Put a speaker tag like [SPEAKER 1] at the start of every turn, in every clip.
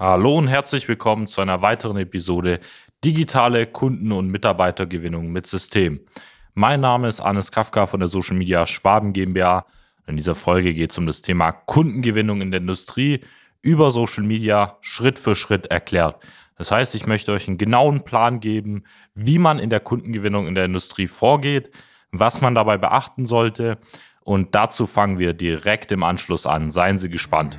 [SPEAKER 1] Hallo und herzlich willkommen zu einer weiteren Episode Digitale Kunden- und Mitarbeitergewinnung mit System. Mein Name ist Anis Kafka von der Social Media Schwaben GmbH. In dieser Folge geht es um das Thema Kundengewinnung in der Industrie über Social Media Schritt für Schritt erklärt. Das heißt, ich möchte euch einen genauen Plan geben, wie man in der Kundengewinnung in der Industrie vorgeht, was man dabei beachten sollte. Und dazu fangen wir direkt im Anschluss an. Seien Sie gespannt.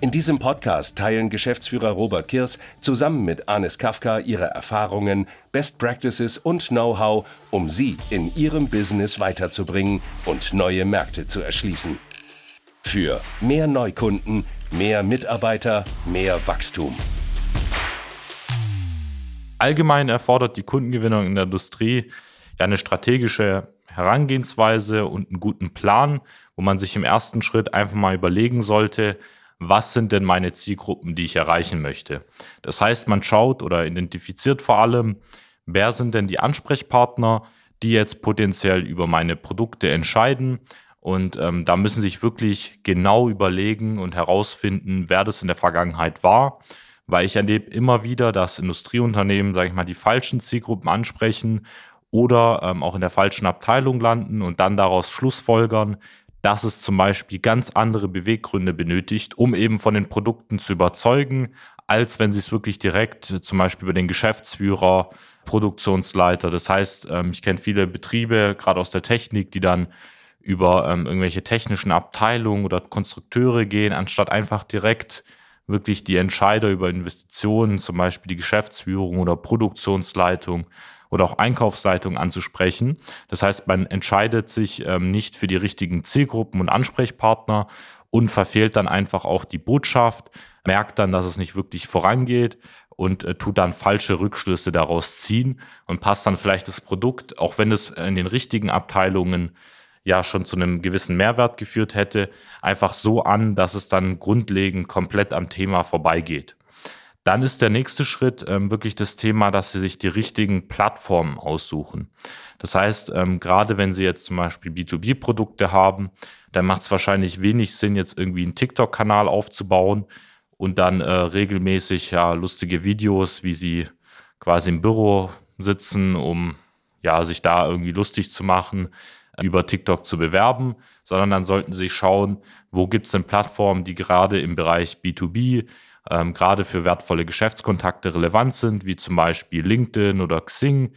[SPEAKER 2] In diesem Podcast teilen Geschäftsführer Robert Kirs zusammen mit Anis Kafka ihre Erfahrungen, Best Practices und Know-how, um sie in ihrem Business weiterzubringen und neue Märkte zu erschließen. Für mehr Neukunden, mehr Mitarbeiter, mehr Wachstum.
[SPEAKER 1] Allgemein erfordert die Kundengewinnung in der Industrie ja eine strategische Herangehensweise und einen guten Plan, wo man sich im ersten Schritt einfach mal überlegen sollte, was sind denn meine Zielgruppen, die ich erreichen möchte. Das heißt, man schaut oder identifiziert vor allem, wer sind denn die Ansprechpartner, die jetzt potenziell über meine Produkte entscheiden. Und ähm, da müssen sich wirklich genau überlegen und herausfinden, wer das in der Vergangenheit war. Weil ich erlebe immer wieder, dass Industrieunternehmen, sage ich mal, die falschen Zielgruppen ansprechen oder ähm, auch in der falschen Abteilung landen und dann daraus Schlussfolgern, dass es zum Beispiel ganz andere Beweggründe benötigt, um eben von den Produkten zu überzeugen, als wenn sie es wirklich direkt äh, zum Beispiel über den Geschäftsführer, Produktionsleiter. Das heißt, ähm, ich kenne viele Betriebe, gerade aus der Technik, die dann über ähm, irgendwelche technischen Abteilungen oder Konstrukteure gehen, anstatt einfach direkt wirklich die Entscheider über Investitionen, zum Beispiel die Geschäftsführung oder Produktionsleitung oder auch Einkaufsleitung anzusprechen. Das heißt, man entscheidet sich ähm, nicht für die richtigen Zielgruppen und Ansprechpartner und verfehlt dann einfach auch die Botschaft, merkt dann, dass es nicht wirklich vorangeht und äh, tut dann falsche Rückschlüsse daraus ziehen und passt dann vielleicht das Produkt, auch wenn es in den richtigen Abteilungen ja schon zu einem gewissen Mehrwert geführt hätte, einfach so an, dass es dann grundlegend komplett am Thema vorbeigeht. Dann ist der nächste Schritt ähm, wirklich das Thema, dass Sie sich die richtigen Plattformen aussuchen. Das heißt, ähm, gerade wenn Sie jetzt zum Beispiel B2B-Produkte haben, dann macht es wahrscheinlich wenig Sinn, jetzt irgendwie einen TikTok-Kanal aufzubauen und dann äh, regelmäßig ja lustige Videos, wie Sie quasi im Büro sitzen, um ja sich da irgendwie lustig zu machen, über TikTok zu bewerben, sondern dann sollten Sie schauen, wo gibt es denn Plattformen, die gerade im Bereich B2B ähm, gerade für wertvolle Geschäftskontakte relevant sind, wie zum Beispiel LinkedIn oder Xing,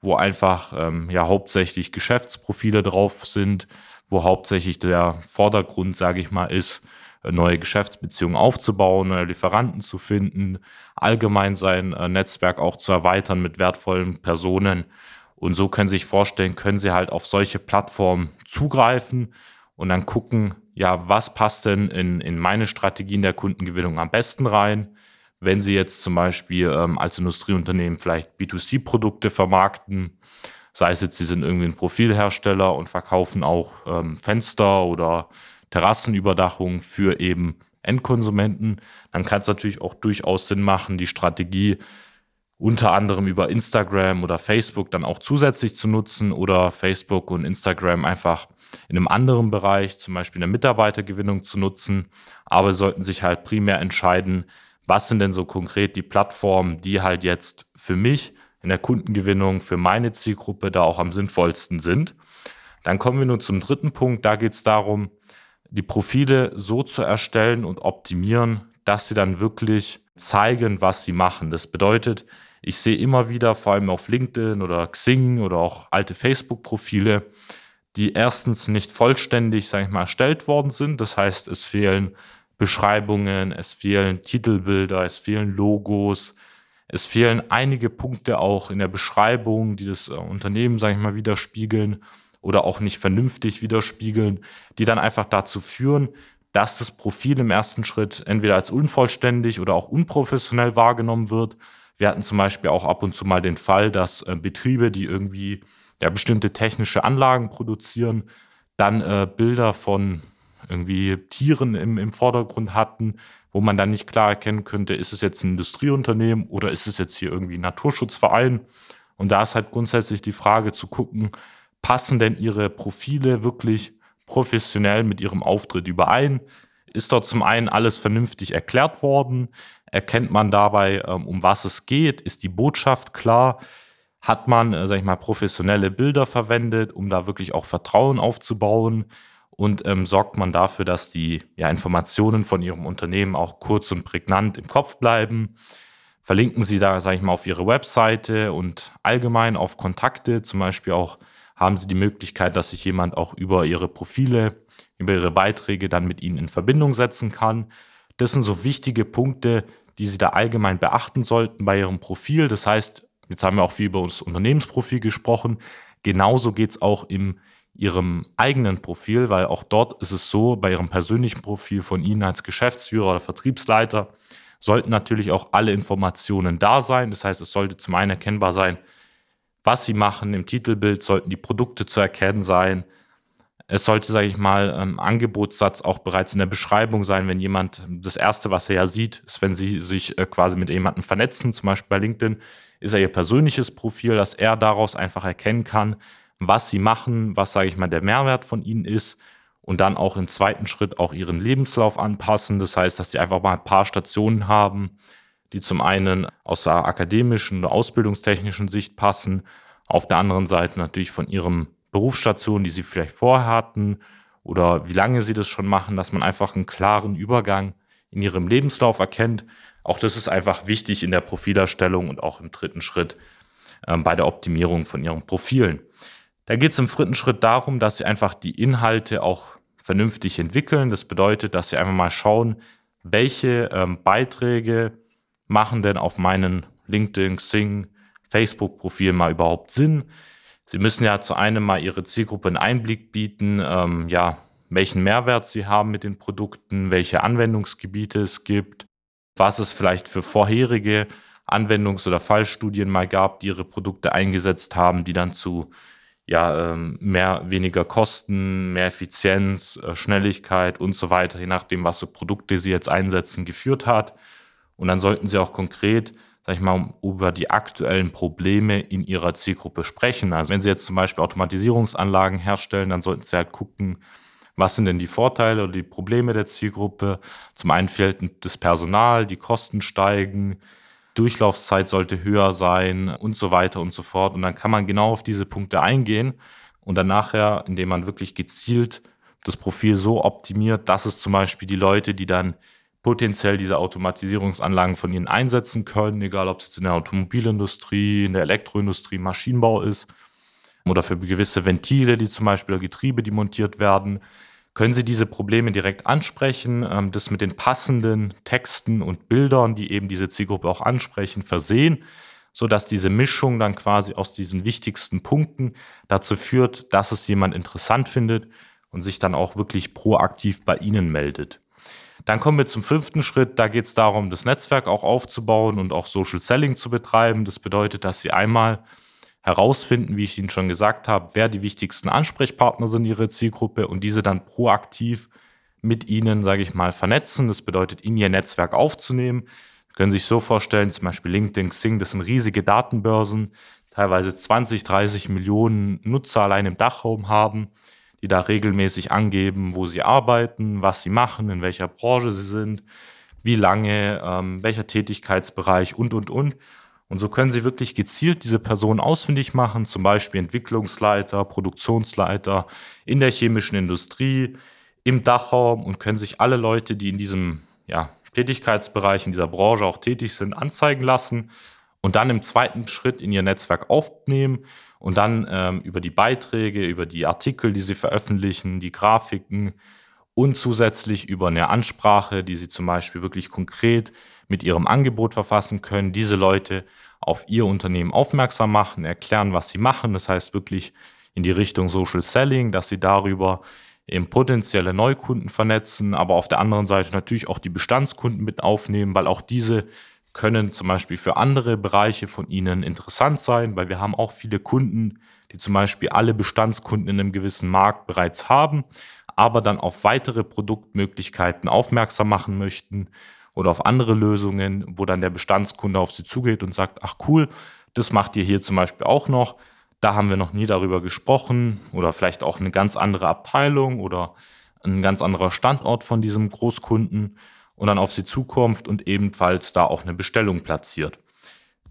[SPEAKER 1] wo einfach ähm, ja hauptsächlich Geschäftsprofile drauf sind, wo hauptsächlich der Vordergrund, sage ich mal, ist, äh, neue Geschäftsbeziehungen aufzubauen, neue Lieferanten zu finden, allgemein sein äh, Netzwerk auch zu erweitern mit wertvollen Personen. Und so können Sie sich vorstellen, können Sie halt auf solche Plattformen zugreifen und dann gucken, ja, was passt denn in, in meine Strategien der Kundengewinnung am besten rein? Wenn Sie jetzt zum Beispiel ähm, als Industrieunternehmen vielleicht B2C-Produkte vermarkten, sei es jetzt, Sie sind irgendwie ein Profilhersteller und verkaufen auch ähm, Fenster oder Terrassenüberdachung für eben Endkonsumenten, dann kann es natürlich auch durchaus Sinn machen, die Strategie unter anderem über Instagram oder Facebook dann auch zusätzlich zu nutzen oder Facebook und Instagram einfach in einem anderen Bereich, zum Beispiel in der Mitarbeitergewinnung zu nutzen. Aber sollten sich halt primär entscheiden, was sind denn so konkret die Plattformen, die halt jetzt für mich in der Kundengewinnung, für meine Zielgruppe da auch am sinnvollsten sind. Dann kommen wir nun zum dritten Punkt. Da geht es darum, die Profile so zu erstellen und optimieren, dass sie dann wirklich zeigen, was sie machen. Das bedeutet, ich sehe immer wieder, vor allem auf LinkedIn oder Xing oder auch alte Facebook-Profile, die erstens nicht vollständig, sage ich mal, erstellt worden sind. Das heißt, es fehlen Beschreibungen, es fehlen Titelbilder, es fehlen Logos, es fehlen einige Punkte auch in der Beschreibung, die das äh, Unternehmen, sage ich mal, widerspiegeln oder auch nicht vernünftig widerspiegeln, die dann einfach dazu führen, dass das Profil im ersten Schritt entweder als unvollständig oder auch unprofessionell wahrgenommen wird. Wir hatten zum Beispiel auch ab und zu mal den Fall, dass äh, Betriebe, die irgendwie ja, bestimmte technische Anlagen produzieren, dann äh, Bilder von irgendwie Tieren im, im Vordergrund hatten, wo man dann nicht klar erkennen könnte, ist es jetzt ein Industrieunternehmen oder ist es jetzt hier irgendwie ein Naturschutzverein. Und da ist halt grundsätzlich die Frage zu gucken, passen denn ihre Profile wirklich professionell mit ihrem Auftritt überein? Ist dort zum einen alles vernünftig erklärt worden? Erkennt man dabei, ähm, um was es geht? Ist die Botschaft klar? Hat man, äh, sag ich mal, professionelle Bilder verwendet, um da wirklich auch Vertrauen aufzubauen? und ähm, sorgt man dafür, dass die ja, Informationen von Ihrem Unternehmen auch kurz und prägnant im Kopf bleiben. Verlinken Sie da, sage ich mal, auf Ihre Webseite und allgemein auf Kontakte. Zum Beispiel auch haben Sie die Möglichkeit, dass sich jemand auch über Ihre Profile, über Ihre Beiträge dann mit Ihnen in Verbindung setzen kann. Das sind so wichtige Punkte, die Sie da allgemein beachten sollten bei Ihrem Profil. Das heißt, jetzt haben wir auch viel über das Unternehmensprofil gesprochen. Genauso geht es auch im ihrem eigenen Profil, weil auch dort ist es so, bei ihrem persönlichen Profil von Ihnen als Geschäftsführer oder Vertriebsleiter sollten natürlich auch alle Informationen da sein. Das heißt, es sollte zum einen erkennbar sein, was Sie machen. Im Titelbild sollten die Produkte zu erkennen sein. Es sollte, sage ich mal, ein Angebotssatz auch bereits in der Beschreibung sein, wenn jemand, das Erste, was er ja sieht, ist, wenn Sie sich äh, quasi mit jemandem vernetzen, zum Beispiel bei LinkedIn, ist er Ihr persönliches Profil, dass er daraus einfach erkennen kann, was sie machen, was, sage ich mal, der Mehrwert von ihnen ist und dann auch im zweiten Schritt auch ihren Lebenslauf anpassen. Das heißt, dass sie einfach mal ein paar Stationen haben, die zum einen aus der akademischen oder ausbildungstechnischen Sicht passen, auf der anderen Seite natürlich von ihren Berufsstationen, die sie vielleicht vorher hatten oder wie lange sie das schon machen, dass man einfach einen klaren Übergang in ihrem Lebenslauf erkennt. Auch das ist einfach wichtig in der Profilerstellung und auch im dritten Schritt äh, bei der Optimierung von ihren Profilen. Da geht es im dritten Schritt darum, dass sie einfach die Inhalte auch vernünftig entwickeln. Das bedeutet, dass sie einfach mal schauen, welche ähm, Beiträge machen denn auf meinen LinkedIn, Xing, Facebook-Profil mal überhaupt Sinn. Sie müssen ja zu einem mal Ihre Zielgruppe einen Einblick bieten, ähm, ja, welchen Mehrwert Sie haben mit den Produkten, welche Anwendungsgebiete es gibt, was es vielleicht für vorherige Anwendungs- oder Fallstudien mal gab, die Ihre Produkte eingesetzt haben, die dann zu ja, ähm, mehr, weniger Kosten, mehr Effizienz, äh, Schnelligkeit und so weiter, je nachdem, was für Produkte Sie jetzt einsetzen, geführt hat. Und dann sollten Sie auch konkret, sag ich mal, über die aktuellen Probleme in Ihrer Zielgruppe sprechen. Also wenn Sie jetzt zum Beispiel Automatisierungsanlagen herstellen, dann sollten Sie halt gucken, was sind denn die Vorteile oder die Probleme der Zielgruppe. Zum einen fehlt das Personal, die Kosten steigen, Durchlaufzeit sollte höher sein und so weiter und so fort. Und dann kann man genau auf diese Punkte eingehen und dann nachher, indem man wirklich gezielt das Profil so optimiert, dass es zum Beispiel die Leute, die dann potenziell diese Automatisierungsanlagen von ihnen einsetzen können, egal ob es jetzt in der Automobilindustrie, in der Elektroindustrie, Maschinenbau ist oder für gewisse Ventile, die zum Beispiel Getriebe, die montiert werden, können Sie diese Probleme direkt ansprechen, ähm, das mit den passenden Texten und Bildern, die eben diese Zielgruppe auch ansprechen, versehen, sodass diese Mischung dann quasi aus diesen wichtigsten Punkten dazu führt, dass es jemand interessant findet und sich dann auch wirklich proaktiv bei Ihnen meldet. Dann kommen wir zum fünften Schritt. Da geht es darum, das Netzwerk auch aufzubauen und auch Social Selling zu betreiben. Das bedeutet, dass Sie einmal herausfinden, wie ich Ihnen schon gesagt habe, wer die wichtigsten Ansprechpartner sind Ihrer Zielgruppe und diese dann proaktiv mit Ihnen, sage ich mal, vernetzen. Das bedeutet, in Ihr Netzwerk aufzunehmen. Sie können sich so vorstellen, zum Beispiel LinkedIn, Xing, das sind riesige Datenbörsen, teilweise 20, 30 Millionen Nutzer allein im Dachraum haben, die da regelmäßig angeben, wo sie arbeiten, was sie machen, in welcher Branche sie sind, wie lange, ähm, welcher Tätigkeitsbereich und, und, und. Und so können Sie wirklich gezielt diese Person ausfindig machen, zum Beispiel Entwicklungsleiter, Produktionsleiter in der chemischen Industrie, im Dachraum und können sich alle Leute, die in diesem ja, Tätigkeitsbereich, in dieser Branche auch tätig sind, anzeigen lassen und dann im zweiten Schritt in ihr Netzwerk aufnehmen und dann ähm, über die Beiträge, über die Artikel, die sie veröffentlichen, die Grafiken und zusätzlich über eine Ansprache, die sie zum Beispiel wirklich konkret mit ihrem Angebot verfassen können, diese Leute auf ihr Unternehmen aufmerksam machen, erklären, was sie machen. Das heißt wirklich in die Richtung Social Selling, dass sie darüber eben potenzielle Neukunden vernetzen, aber auf der anderen Seite natürlich auch die Bestandskunden mit aufnehmen, weil auch diese können zum Beispiel für andere Bereiche von Ihnen interessant sein, weil wir haben auch viele Kunden, die zum Beispiel alle Bestandskunden in einem gewissen Markt bereits haben, aber dann auf weitere Produktmöglichkeiten aufmerksam machen möchten oder auf andere Lösungen, wo dann der Bestandskunde auf sie zugeht und sagt, ach cool, das macht ihr hier zum Beispiel auch noch. Da haben wir noch nie darüber gesprochen oder vielleicht auch eine ganz andere Abteilung oder ein ganz anderer Standort von diesem Großkunden und dann auf sie zukommt und ebenfalls da auch eine Bestellung platziert.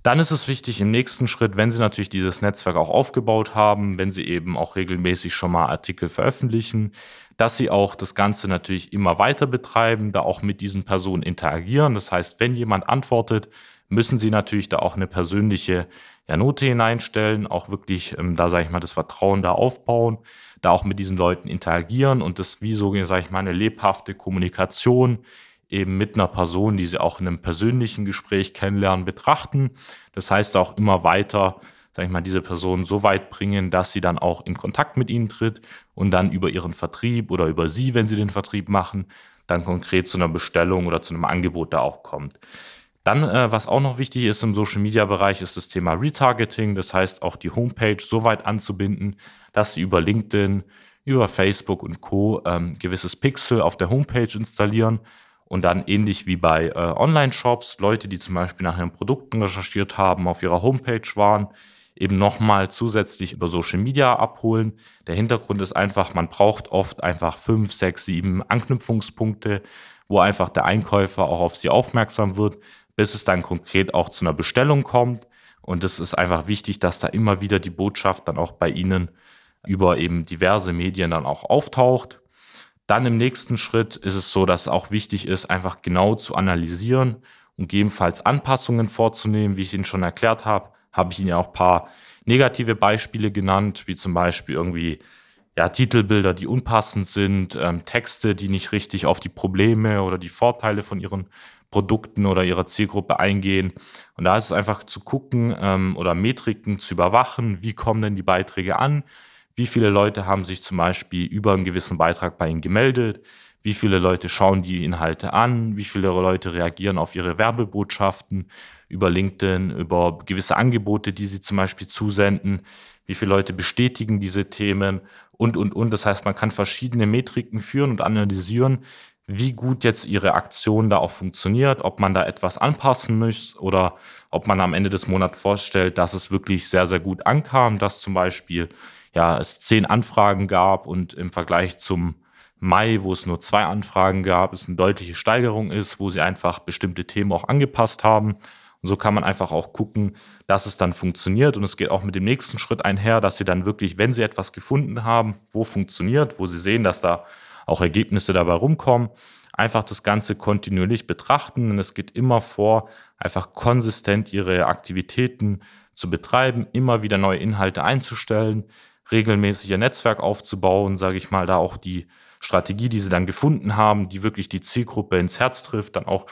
[SPEAKER 1] Dann ist es wichtig im nächsten Schritt, wenn Sie natürlich dieses Netzwerk auch aufgebaut haben, wenn Sie eben auch regelmäßig schon mal Artikel veröffentlichen, dass Sie auch das Ganze natürlich immer weiter betreiben, da auch mit diesen Personen interagieren. Das heißt, wenn jemand antwortet, müssen Sie natürlich da auch eine persönliche ja, Note hineinstellen, auch wirklich, ähm, da sage ich mal, das Vertrauen da aufbauen, da auch mit diesen Leuten interagieren und das wie so, sage ich mal, eine lebhafte Kommunikation eben mit einer Person, die sie auch in einem persönlichen Gespräch kennenlernen, betrachten. Das heißt auch immer weiter, sag ich mal, diese Person so weit bringen, dass sie dann auch in Kontakt mit ihnen tritt und dann über ihren Vertrieb oder über sie, wenn sie den Vertrieb machen, dann konkret zu einer Bestellung oder zu einem Angebot da auch kommt. Dann, äh, was auch noch wichtig ist im Social Media Bereich, ist das Thema Retargeting. Das heißt, auch die Homepage so weit anzubinden, dass sie über LinkedIn, über Facebook und Co. Ähm, gewisses Pixel auf der Homepage installieren und dann ähnlich wie bei äh, Online-Shops, Leute, die zum Beispiel nach ihren Produkten recherchiert haben, auf ihrer Homepage waren, eben nochmal zusätzlich über Social Media abholen. Der Hintergrund ist einfach, man braucht oft einfach fünf, sechs, sieben Anknüpfungspunkte, wo einfach der Einkäufer auch auf sie aufmerksam wird, bis es dann konkret auch zu einer Bestellung kommt. Und es ist einfach wichtig, dass da immer wieder die Botschaft dann auch bei Ihnen über eben diverse Medien dann auch auftaucht. Dann im nächsten Schritt ist es so, dass es auch wichtig ist, einfach genau zu analysieren und gegebenenfalls Anpassungen vorzunehmen. Wie ich Ihnen schon erklärt habe, habe ich Ihnen ja auch ein paar negative Beispiele genannt, wie zum Beispiel irgendwie ja, Titelbilder, die unpassend sind, ähm, Texte, die nicht richtig auf die Probleme oder die Vorteile von Ihren Produkten oder Ihrer Zielgruppe eingehen. Und da ist es einfach zu gucken ähm, oder Metriken zu überwachen, wie kommen denn die Beiträge an, wie viele Leute haben sich zum Beispiel über einen gewissen Beitrag bei Ihnen gemeldet? Wie viele Leute schauen die Inhalte an? Wie viele Leute reagieren auf Ihre Werbebotschaften über LinkedIn, über gewisse Angebote, die Sie zum Beispiel zusenden? Wie viele Leute bestätigen diese Themen? Und, und, und. Das heißt, man kann verschiedene Metriken führen und analysieren, wie gut jetzt Ihre Aktion da auch funktioniert, ob man da etwas anpassen muss oder ob man am Ende des Monats vorstellt, dass es wirklich sehr, sehr gut ankam, dass zum Beispiel ja, es zehn Anfragen gab und im Vergleich zum Mai, wo es nur zwei Anfragen gab, es eine deutliche Steigerung ist, wo sie einfach bestimmte Themen auch angepasst haben. Und so kann man einfach auch gucken, dass es dann funktioniert. Und es geht auch mit dem nächsten Schritt einher, dass sie dann wirklich, wenn sie etwas gefunden haben, wo funktioniert, wo sie sehen, dass da auch Ergebnisse dabei rumkommen, einfach das Ganze kontinuierlich betrachten. Und es geht immer vor, einfach konsistent ihre Aktivitäten zu betreiben, immer wieder neue Inhalte einzustellen, regelmäßig ihr Netzwerk aufzubauen, sage ich mal, da auch die Strategie, die sie dann gefunden haben, die wirklich die Zielgruppe ins Herz trifft, dann auch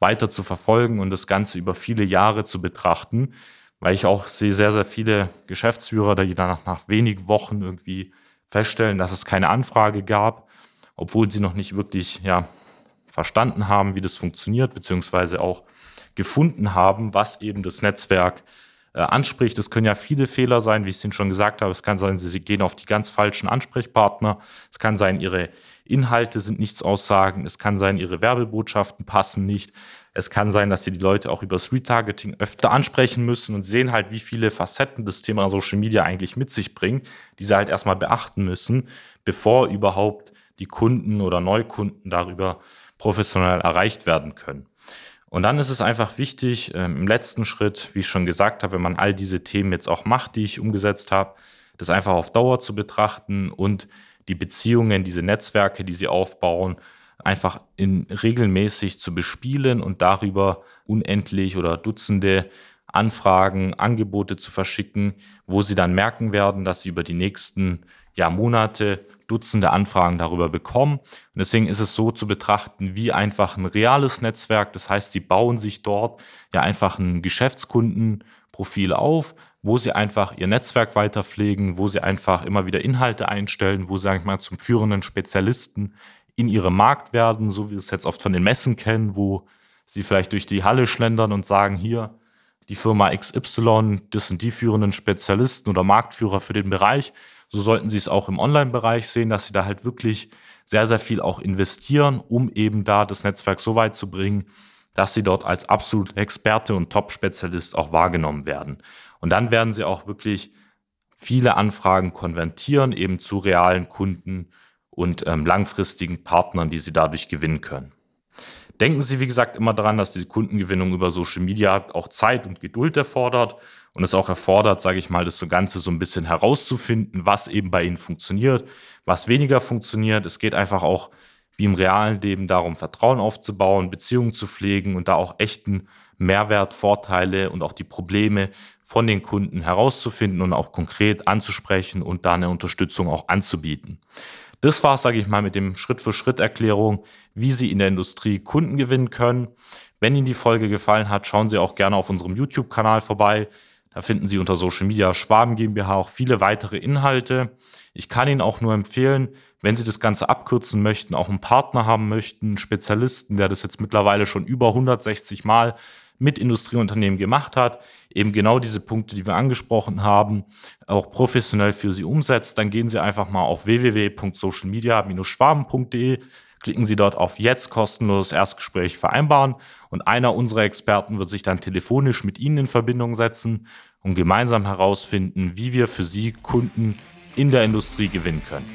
[SPEAKER 1] weiter zu verfolgen und das Ganze über viele Jahre zu betrachten, weil ich auch sehe sehr, sehr viele Geschäftsführer, die dann nach wenigen Wochen irgendwie feststellen, dass es keine Anfrage gab, obwohl sie noch nicht wirklich ja, verstanden haben, wie das funktioniert, beziehungsweise auch gefunden haben, was eben das Netzwerk äh, anspricht. Es können ja viele Fehler sein, wie ich es Ihnen schon gesagt habe. Es kann sein, Sie gehen auf die ganz falschen Ansprechpartner. Es kann sein, Ihre Inhalte sind nichts aussagen. Es kann sein, Ihre Werbebotschaften passen nicht. Es kann sein, dass Sie die Leute auch übers Retargeting öfter ansprechen müssen und sehen halt, wie viele Facetten das Thema Social Media eigentlich mit sich bringt, die Sie halt erstmal beachten müssen, bevor überhaupt die Kunden oder Neukunden darüber professionell erreicht werden können. Und dann ist es einfach wichtig, ähm, im letzten Schritt, wie ich schon gesagt habe, wenn man all diese Themen jetzt auch macht, die ich umgesetzt habe, das einfach auf Dauer zu betrachten und die Beziehungen, diese Netzwerke, die sie aufbauen, einfach in regelmäßig zu bespielen und darüber unendlich oder Dutzende Anfragen, Angebote zu verschicken, wo sie dann merken werden, dass sie über die nächsten ja, Monate Dutzende Anfragen darüber bekommen. Und deswegen ist es so zu betrachten wie einfach ein reales Netzwerk. Das heißt, sie bauen sich dort ja einfach ein Geschäftskundenprofil auf, wo sie einfach ihr Netzwerk weiter pflegen, wo sie einfach immer wieder Inhalte einstellen, wo sie sag ich mal zum führenden Spezialisten in ihrem Markt werden, so wie wir es jetzt oft von den Messen kennen, wo sie vielleicht durch die Halle schlendern und sagen, hier, die Firma XY, das sind die führenden Spezialisten oder Marktführer für den Bereich. So sollten Sie es auch im Online-Bereich sehen, dass Sie da halt wirklich sehr, sehr viel auch investieren, um eben da das Netzwerk so weit zu bringen, dass Sie dort als absolut Experte und Top-Spezialist auch wahrgenommen werden. Und dann werden Sie auch wirklich viele Anfragen konvertieren, eben zu realen Kunden und ähm, langfristigen Partnern, die Sie dadurch gewinnen können. Denken Sie, wie gesagt, immer daran, dass die Kundengewinnung über Social Media auch Zeit und Geduld erfordert und es auch erfordert, sage ich mal, das Ganze so ein bisschen herauszufinden, was eben bei Ihnen funktioniert, was weniger funktioniert. Es geht einfach auch wie im realen Leben darum, Vertrauen aufzubauen, Beziehungen zu pflegen und da auch echten Mehrwert, Vorteile und auch die Probleme von den Kunden herauszufinden und auch konkret anzusprechen und da eine Unterstützung auch anzubieten. Das war, sage ich mal, mit dem Schritt-für-Schritt-Erklärung, wie Sie in der Industrie Kunden gewinnen können. Wenn Ihnen die Folge gefallen hat, schauen Sie auch gerne auf unserem YouTube-Kanal vorbei. Da finden Sie unter Social Media Schwaben GmbH auch viele weitere Inhalte. Ich kann Ihnen auch nur empfehlen, wenn Sie das Ganze abkürzen möchten, auch einen Partner haben möchten, einen Spezialisten, der das jetzt mittlerweile schon über 160 Mal mit Industrieunternehmen gemacht hat, eben genau diese Punkte, die wir angesprochen haben, auch professionell für Sie umsetzt, dann gehen Sie einfach mal auf www.socialmedia-schwaben.de, klicken Sie dort auf jetzt kostenloses Erstgespräch vereinbaren und einer unserer Experten wird sich dann telefonisch mit Ihnen in Verbindung setzen und gemeinsam herausfinden, wie wir für Sie Kunden in der Industrie gewinnen können.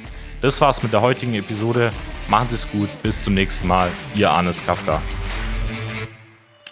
[SPEAKER 1] Das war's mit der heutigen Episode. Machen Sie es gut. Bis zum nächsten Mal. Ihr Arnes Kafka.